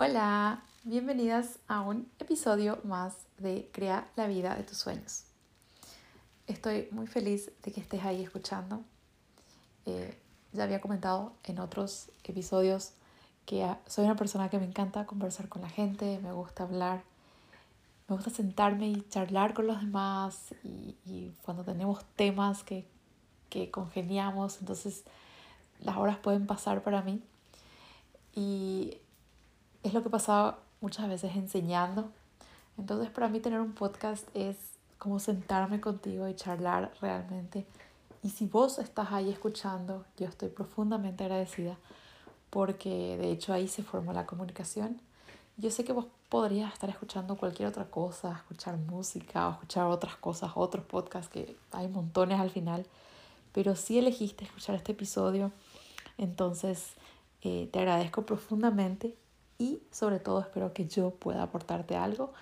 Hola, bienvenidas a un episodio más de Crea la vida de tus sueños. Estoy muy feliz de que estés ahí escuchando. Eh, ya había comentado en otros episodios que soy una persona que me encanta conversar con la gente, me gusta hablar, me gusta sentarme y charlar con los demás y, y cuando tenemos temas que, que congeniamos, entonces las horas pueden pasar para mí. Y es lo que pasaba muchas veces enseñando. Entonces para mí tener un podcast es como sentarme contigo y charlar realmente. Y si vos estás ahí escuchando, yo estoy profundamente agradecida porque de hecho ahí se formó la comunicación. Yo sé que vos podrías estar escuchando cualquier otra cosa, escuchar música o escuchar otras cosas, otros podcasts que hay montones al final, pero si elegiste escuchar este episodio, entonces eh, te agradezco profundamente y sobre todo espero que yo pueda aportarte algo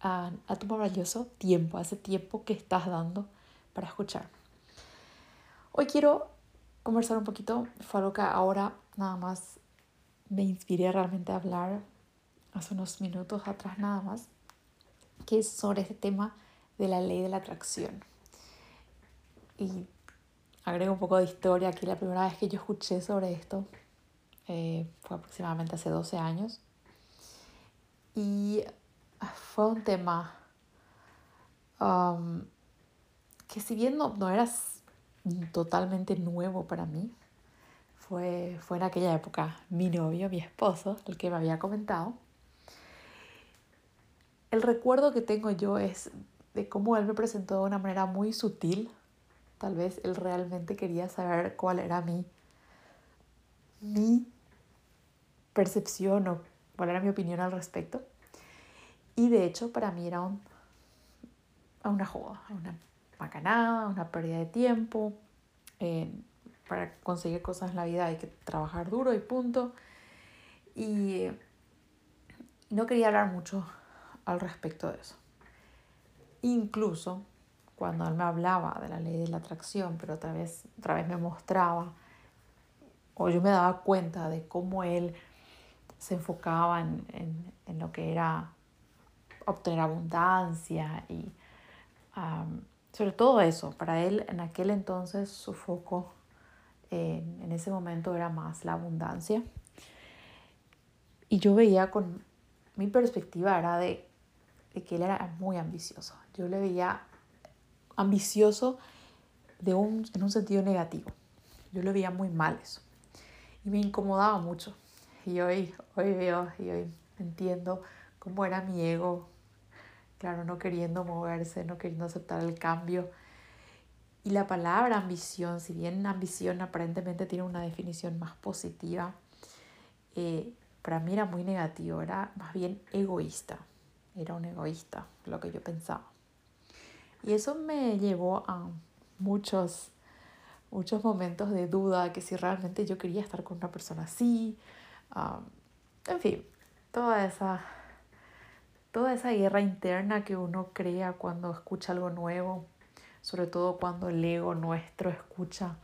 a, a tu maravilloso tiempo, a ese tiempo que estás dando para escuchar. Hoy quiero conversar un poquito, fue algo que ahora nada más me inspiré realmente a hablar hace unos minutos atrás nada más, que es sobre este tema de la ley de la atracción. Y agrego un poco de historia aquí, la primera vez que yo escuché sobre esto eh, fue aproximadamente hace 12 años. Y fue un tema que si bien no, no era totalmente nuevo para mí, fue, fue en aquella época mi novio, mi esposo, el que me había comentado. El recuerdo que tengo yo es de cómo él me presentó de una manera muy sutil. Tal vez él realmente quería saber cuál era mi, mi percepción o cuál era mi opinión al respecto. Y de hecho para mí era un, una joda, una macanada, una pérdida de tiempo. Eh, para conseguir cosas en la vida hay que trabajar duro y punto. Y no quería hablar mucho al respecto de eso. Incluso cuando él me hablaba de la ley de la atracción, pero otra vez, otra vez me mostraba, o yo me daba cuenta de cómo él se enfocaba en, en, en lo que era obtener abundancia y sobre todo eso. Para él en aquel entonces su foco en ese momento era más la abundancia. Y yo veía con mi perspectiva era de, de que él era muy ambicioso. Yo le veía ambicioso de un, en un sentido negativo. Yo le veía muy mal eso. Y me incomodaba mucho. Y hoy, hoy veo y hoy entiendo cómo era mi ego, claro, no queriendo moverse, no queriendo aceptar el cambio. Y la palabra ambición, si bien ambición aparentemente tiene una definición más positiva, eh, para mí era muy negativo, era más bien egoísta, era un egoísta lo que yo pensaba. Y eso me llevó a muchos, muchos momentos de duda que si realmente yo quería estar con una persona así, en fin, toda esa, toda esa guerra interna que uno crea cuando escucha algo nuevo, sobre todo cuando el ego nuestro escucha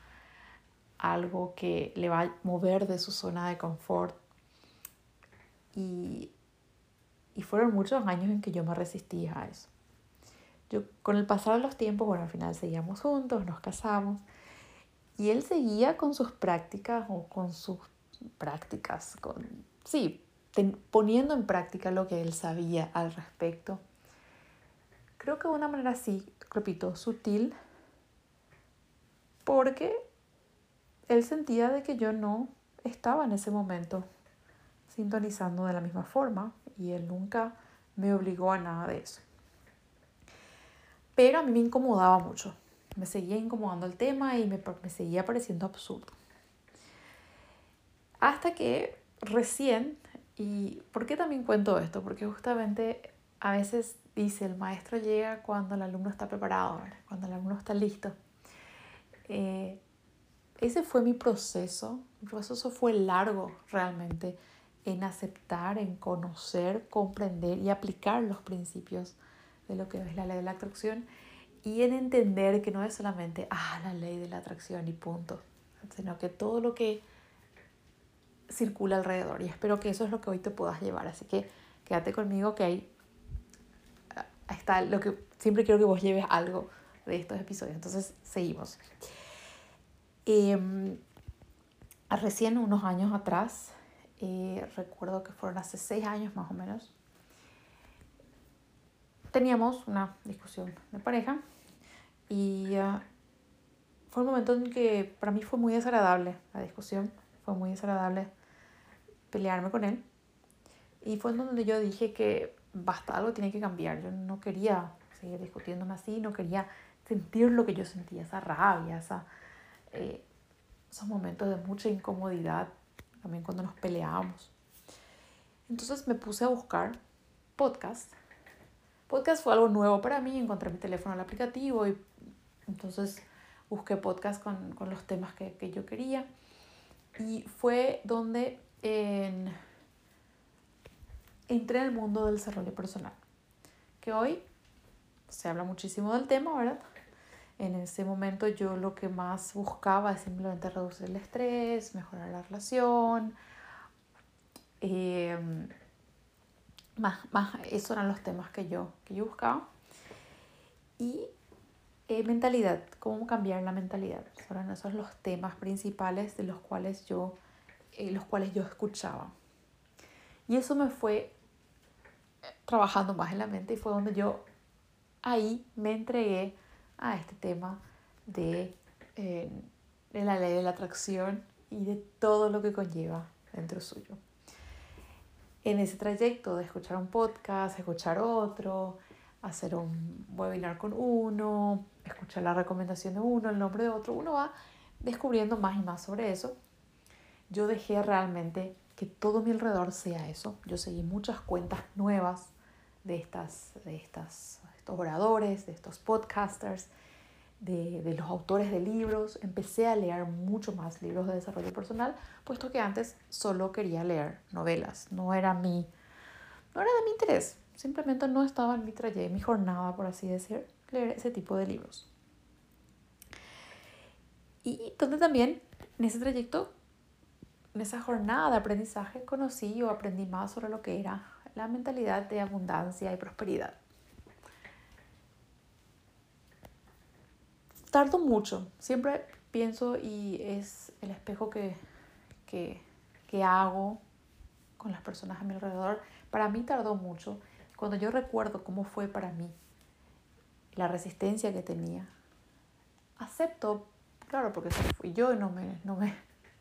algo que le va a mover de su zona de confort. Y, y fueron muchos años en que yo me resistía a eso. Yo, con el pasar de los tiempos, bueno, al final seguíamos juntos, nos casamos, y él seguía con sus prácticas o con sus prácticas, con, sí, poniendo en práctica lo que él sabía al respecto. Creo que de una manera así, repito, sutil, porque él sentía de que yo no estaba en ese momento sintonizando de la misma forma y él nunca me obligó a nada de eso. Pero a mí me incomodaba mucho, me seguía incomodando el tema y me, me seguía pareciendo absurdo. Hasta que recién, y ¿por qué también cuento esto? Porque justamente a veces dice el maestro llega cuando el alumno está preparado, cuando el alumno está listo. Eh, ese fue mi proceso, mi proceso fue largo realmente en aceptar, en conocer, comprender y aplicar los principios de lo que es la ley de la atracción y en entender que no es solamente, ah, la ley de la atracción y punto, sino que todo lo que circula alrededor. Y espero que eso es lo que hoy te puedas llevar. Así que quédate conmigo que ahí está lo que siempre quiero que vos lleves algo de estos episodios. Entonces, seguimos. Eh, recién unos años atrás, eh, recuerdo que fueron hace seis años más o menos, teníamos una discusión de pareja y uh, fue un momento en que para mí fue muy desagradable la discusión, fue muy desagradable pelearme con él y fue en donde yo dije que basta, algo tiene que cambiar, yo no quería seguir discutiéndome así, no quería sentir lo que yo sentía, esa rabia, esa, eh, esos momentos de mucha incomodidad, también cuando nos peleábamos. Entonces me puse a buscar podcast. Podcast fue algo nuevo para mí, encontré mi teléfono el aplicativo y entonces busqué podcast con, con los temas que, que, yo quería. Y fue donde en, entré en el mundo del desarrollo personal, que hoy se habla muchísimo del tema, ¿verdad? En ese momento yo lo que más buscaba es simplemente reducir el estrés, mejorar la relación. Eh, más, más, esos eran los temas que yo, que yo buscaba. Y eh, mentalidad, cómo cambiar la mentalidad. Eran esos los temas principales de los cuales yo, eh, los cuales yo escuchaba. Y eso me fue trabajando más en la mente y fue donde yo ahí me entregué a este tema de, eh, de la ley de la atracción y de todo lo que conlleva dentro suyo. En ese trayecto de escuchar un podcast, escuchar otro, hacer un webinar con uno, escuchar la recomendación de uno, el nombre de otro, uno va descubriendo más y más sobre eso. Yo dejé realmente que todo mi alrededor sea eso. Yo seguí muchas cuentas nuevas de estas, de estas estos oradores, de estos podcasters, de, de, los autores de libros. Empecé a leer mucho más libros de desarrollo personal, puesto que antes solo quería leer novelas. No era mi, no era de mi interés. Simplemente no estaba en mi trayecto, en mi jornada, por así decir, leer ese tipo de libros. Y donde también en ese trayecto, en esa jornada de aprendizaje, conocí o aprendí más sobre lo que era la mentalidad de abundancia y prosperidad. tardo mucho. Siempre pienso y es el espejo que, que, que hago con las personas a mi alrededor. Para mí tardó mucho. Cuando yo recuerdo cómo fue para mí, la resistencia que tenía, acepto, claro, porque fui yo y no me, no me,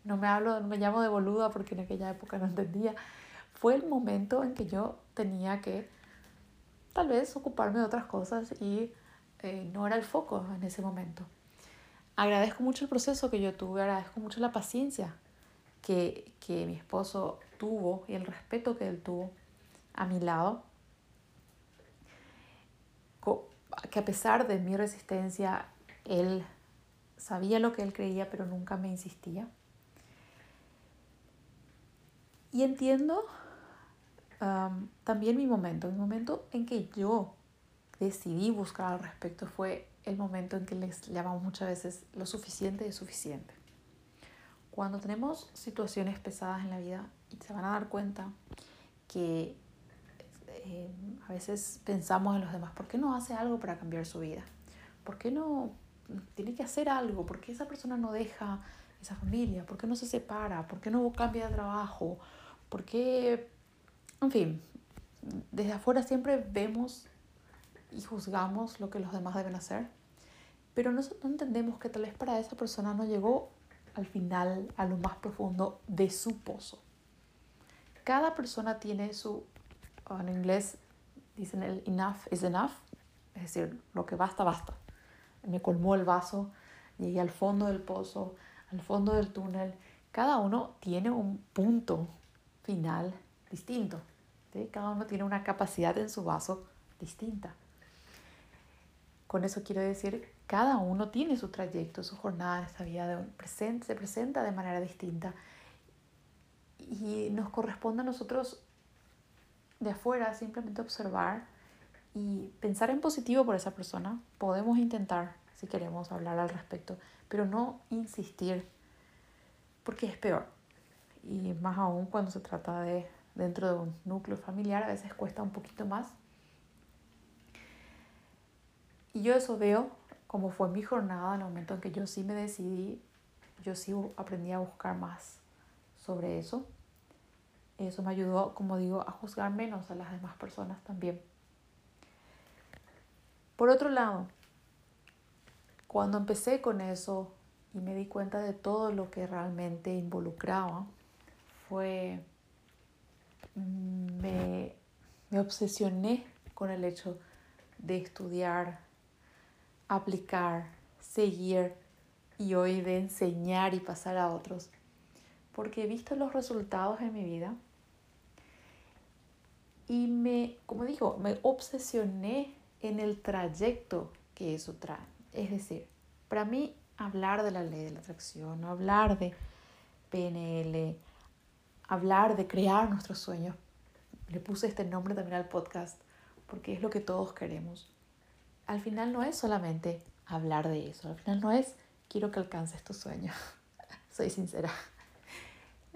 no me hablo, no me llamo de boluda porque en aquella época no entendía. Fue el momento en que yo tenía que tal vez ocuparme de otras cosas y eh, no era el foco en ese momento. Agradezco mucho el proceso que yo tuve, agradezco mucho la paciencia que, que mi esposo tuvo y el respeto que él tuvo a mi lado. Que a pesar de mi resistencia, él sabía lo que él creía, pero nunca me insistía. Y entiendo también mi momento, mi momento en que yo decidí buscar al respecto fue el momento en que les llamamos muchas veces lo suficiente es suficiente. Cuando tenemos situaciones pesadas en la vida y se van a dar cuenta que eh, a veces pensamos en los demás, ¿por qué no hace algo para cambiar su vida? ¿Por qué no tiene que hacer algo? ¿Por qué esa persona no deja esa familia? ¿Por qué no se separa? ¿Por qué no cambia de trabajo? ¿Por qué? En fin, desde afuera siempre vemos y juzgamos lo que los demás deben hacer, pero no, no entendemos que tal vez para esa persona no llegó al final, a lo más profundo de su pozo. Cada persona tiene su, en inglés dicen el enough is enough, es decir, lo que basta, basta. Me colmó el vaso, llegué al fondo del pozo, al fondo del túnel. Cada uno tiene un punto final distinto. Cada uno tiene una capacidad en su vaso distinta. Con eso quiero decir, cada uno tiene su trayecto, su jornada esta vida, de presente, se presenta de manera distinta. Y nos corresponde a nosotros de afuera simplemente observar y pensar en positivo por esa persona. Podemos intentar, si queremos, hablar al respecto, pero no insistir, porque es peor. y más aún cuando se trata de dentro de un núcleo familiar, a veces cuesta un poquito más. Y yo eso veo como fue mi jornada en el momento en que yo sí me decidí, yo sí aprendí a buscar más sobre eso. Eso me ayudó, como digo, a juzgar menos a las demás personas también. Por otro lado, cuando empecé con eso y me di cuenta de todo lo que realmente involucraba, fue, mm, me, me obsesioné con el hecho de estudiar, aplicar, seguir y hoy de enseñar y pasar a otros. Porque he visto los resultados en mi vida y me, como digo, me obsesioné en el trayecto que eso trae. Es decir, para mí hablar de la ley de la atracción, hablar de PNL, hablar de crear nuestros sueños, le puse este nombre también al podcast porque es lo que todos queremos. Al final no es solamente hablar de eso, al final no es quiero que alcances tu sueño, soy sincera.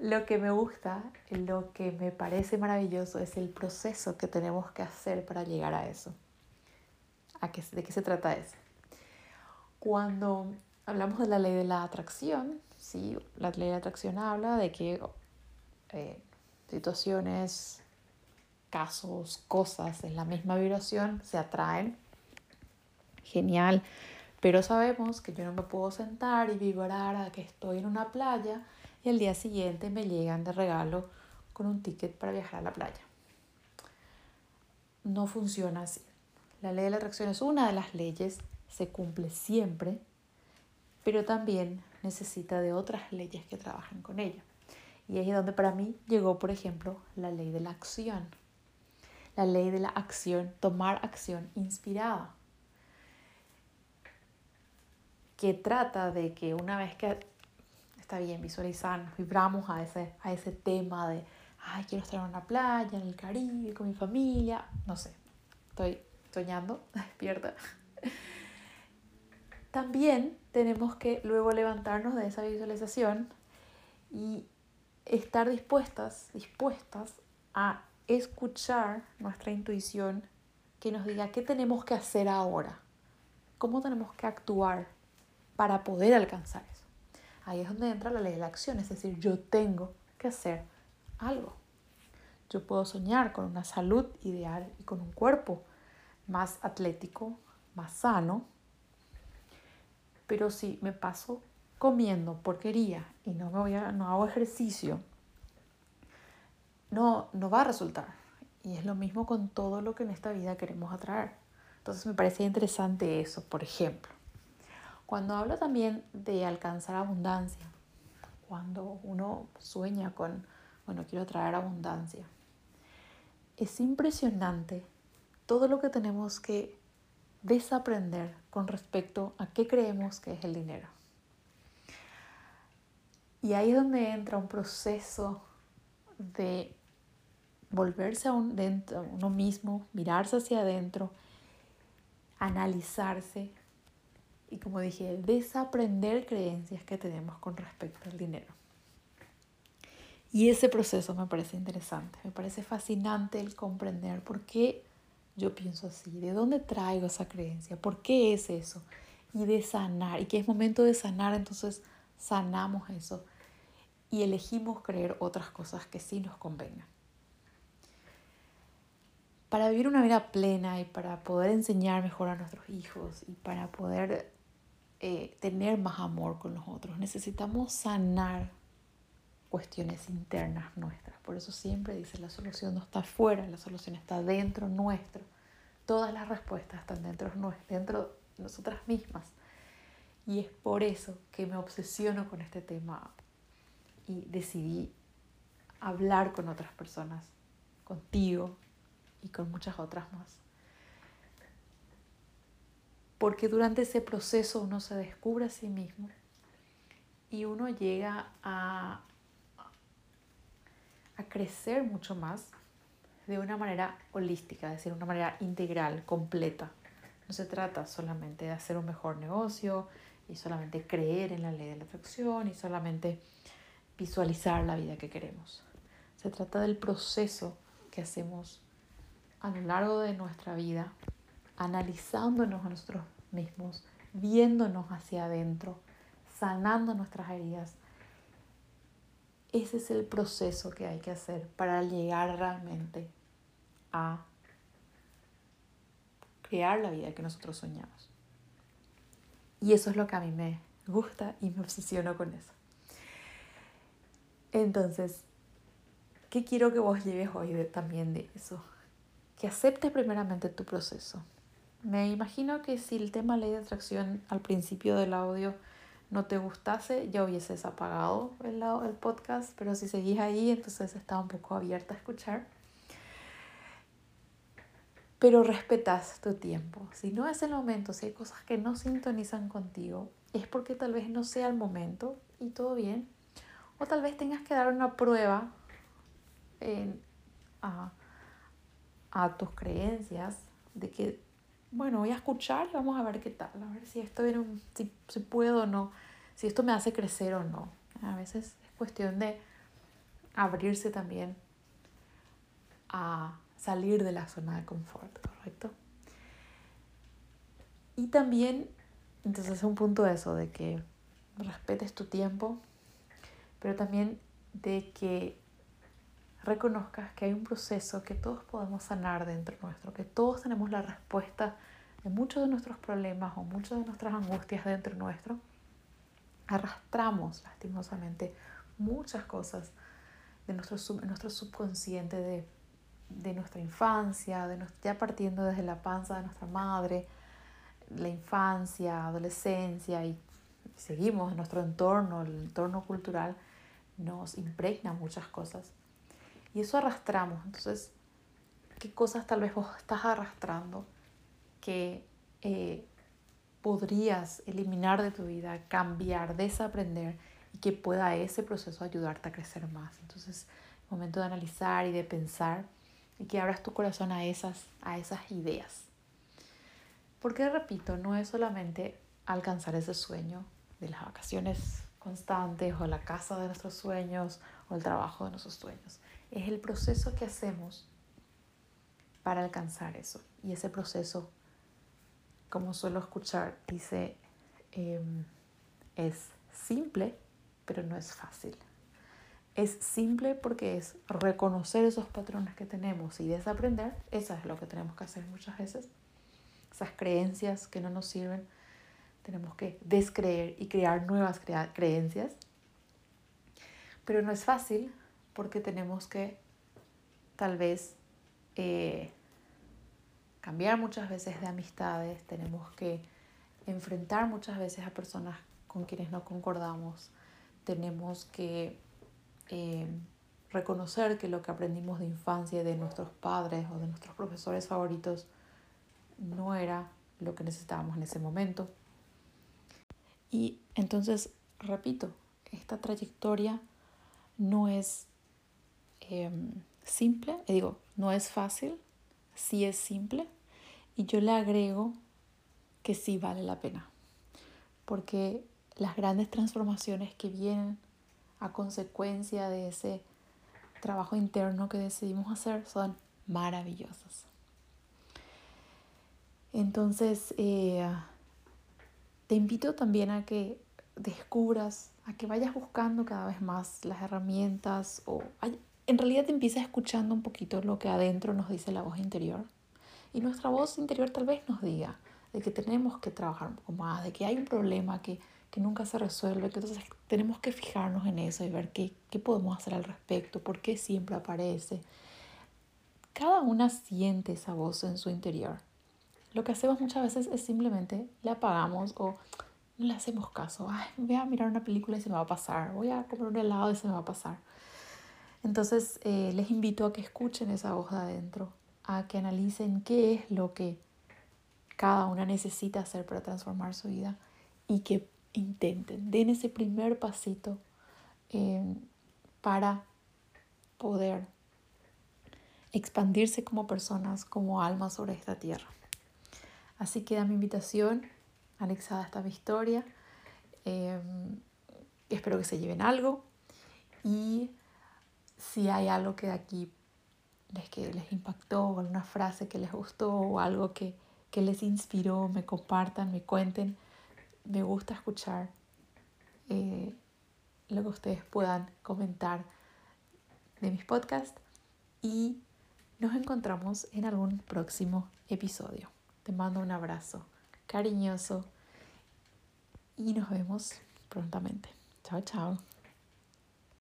Lo que me gusta, lo que me parece maravilloso es el proceso que tenemos que hacer para llegar a eso. ¿A qué, ¿De qué se trata eso? Cuando hablamos de la ley de la atracción, ¿sí? la ley de la atracción habla de que eh, situaciones, casos, cosas en la misma vibración se atraen. Genial. Pero sabemos que yo no me puedo sentar y vibrar a que estoy en una playa y el día siguiente me llegan de regalo con un ticket para viajar a la playa. No funciona así. La ley de la atracción es una de las leyes, se cumple siempre, pero también necesita de otras leyes que trabajen con ella. Y es donde para mí llegó, por ejemplo, la ley de la acción. La ley de la acción, tomar acción inspirada. Que trata de que una vez que está bien, visualizar, vibramos a ese, a ese tema de, ay, quiero estar en una playa, en el Caribe, con mi familia, no sé, estoy soñando, despierta. También tenemos que luego levantarnos de esa visualización y estar dispuestas, dispuestas a escuchar nuestra intuición que nos diga qué tenemos que hacer ahora, cómo tenemos que actuar para poder alcanzar eso. Ahí es donde entra la ley de la acción, es decir, yo tengo que hacer algo. Yo puedo soñar con una salud ideal y con un cuerpo más atlético, más sano, pero si me paso comiendo porquería y no, me voy a, no hago ejercicio, no, no va a resultar. Y es lo mismo con todo lo que en esta vida queremos atraer. Entonces me parece interesante eso, por ejemplo. Cuando hablo también de alcanzar abundancia, cuando uno sueña con, bueno, quiero traer abundancia, es impresionante todo lo que tenemos que desaprender con respecto a qué creemos que es el dinero. Y ahí es donde entra un proceso de volverse a, un dentro, uno mismo, mirarse hacia adentro, analizarse, y como dije, desaprender creencias que tenemos con respecto al dinero. Y ese proceso me parece interesante, me parece fascinante el comprender por qué yo pienso así, de dónde traigo esa creencia, por qué es eso, y de sanar, y que es momento de sanar, entonces sanamos eso y elegimos creer otras cosas que sí nos convengan. Para vivir una vida plena y para poder enseñar mejor a nuestros hijos y para poder eh, tener más amor con los otros. Necesitamos sanar cuestiones internas nuestras. Por eso siempre dice, la solución no está afuera, la solución está dentro nuestro. Todas las respuestas están dentro, dentro de nosotras mismas. Y es por eso que me obsesiono con este tema y decidí hablar con otras personas, contigo y con muchas otras más porque durante ese proceso uno se descubre a sí mismo y uno llega a, a crecer mucho más de una manera holística, es decir, una manera integral, completa. No se trata solamente de hacer un mejor negocio y solamente creer en la ley de la atracción y solamente visualizar la vida que queremos. Se trata del proceso que hacemos a lo largo de nuestra vida, analizándonos a nosotros mismos, viéndonos hacia adentro, sanando nuestras heridas. Ese es el proceso que hay que hacer para llegar realmente a crear la vida que nosotros soñamos. Y eso es lo que a mí me gusta y me obsesiono con eso. Entonces, ¿qué quiero que vos lleves hoy también de eso? Que aceptes primeramente tu proceso. Me imagino que si el tema ley de atracción al principio del audio no te gustase, ya hubieses apagado el, el podcast, pero si seguís ahí, entonces está un poco abierta a escuchar. Pero respetas tu tiempo. Si no es el momento, si hay cosas que no sintonizan contigo, es porque tal vez no sea el momento y todo bien. O tal vez tengas que dar una prueba a, a tus creencias de que bueno, voy a escuchar y vamos a ver qué tal, a ver si esto viene si, si puedo o no, si esto me hace crecer o no. A veces es cuestión de abrirse también a salir de la zona de confort, ¿correcto? Y también, entonces es un punto eso, de que respetes tu tiempo, pero también de que reconozcas que hay un proceso que todos podemos sanar dentro nuestro, que todos tenemos la respuesta de muchos de nuestros problemas o muchas de nuestras angustias dentro nuestro. Arrastramos lastimosamente muchas cosas de nuestro, nuestro subconsciente, de, de nuestra infancia, de ya partiendo desde la panza de nuestra madre, la infancia, adolescencia y seguimos nuestro entorno, el entorno cultural, nos impregna muchas cosas. Y eso arrastramos. Entonces, ¿qué cosas tal vez vos estás arrastrando que eh, podrías eliminar de tu vida, cambiar, desaprender y que pueda ese proceso ayudarte a crecer más? Entonces, momento de analizar y de pensar y que abras tu corazón a esas, a esas ideas. Porque, repito, no es solamente alcanzar ese sueño de las vacaciones constantes o la casa de nuestros sueños o el trabajo de nuestros sueños es el proceso que hacemos para alcanzar eso. Y ese proceso, como suelo escuchar, dice, em, es simple, pero no es fácil. Es simple porque es reconocer esos patrones que tenemos y desaprender. Eso es lo que tenemos que hacer muchas veces. Esas creencias que no nos sirven, tenemos que descreer y crear nuevas creencias. Pero no es fácil porque tenemos que tal vez eh, cambiar muchas veces de amistades, tenemos que enfrentar muchas veces a personas con quienes no concordamos, tenemos que eh, reconocer que lo que aprendimos de infancia de nuestros padres o de nuestros profesores favoritos no era lo que necesitábamos en ese momento. Y entonces, repito, esta trayectoria no es Em, simple, digo, no es fácil, sí es simple, y yo le agrego que sí vale la pena, porque las grandes transformaciones que vienen a consecuencia de ese trabajo interno que decidimos hacer son maravillosas. Entonces, eh, te invito también a que descubras, a que vayas buscando cada vez más las herramientas o en realidad te empiezas escuchando un poquito lo que adentro nos dice la voz interior. Y nuestra voz interior tal vez nos diga de que tenemos que trabajar un poco más, de que hay un problema que, que nunca se resuelve, que entonces tenemos que fijarnos en eso y ver qué, qué podemos hacer al respecto, por qué siempre aparece. Cada una siente esa voz en su interior. Lo que hacemos muchas veces es simplemente la apagamos o no le hacemos caso. Ay, voy a mirar una película y se me va a pasar. Voy a comer un helado y se me va a pasar. Entonces eh, les invito a que escuchen esa voz de adentro, a que analicen qué es lo que cada una necesita hacer para transformar su vida y que intenten, den ese primer pasito em, para poder expandirse como personas, como almas sobre esta tierra. Así queda mi invitación anexada a esta historia. Em, espero que se lleven algo Y si hay algo que de aquí les, que les impactó, alguna frase que les gustó, o algo que, que les inspiró, me compartan, me cuenten. Me gusta escuchar eh, lo que ustedes puedan comentar de mis podcasts y nos encontramos en algún próximo episodio. Te mando un abrazo cariñoso y nos vemos prontamente. Chao, chao.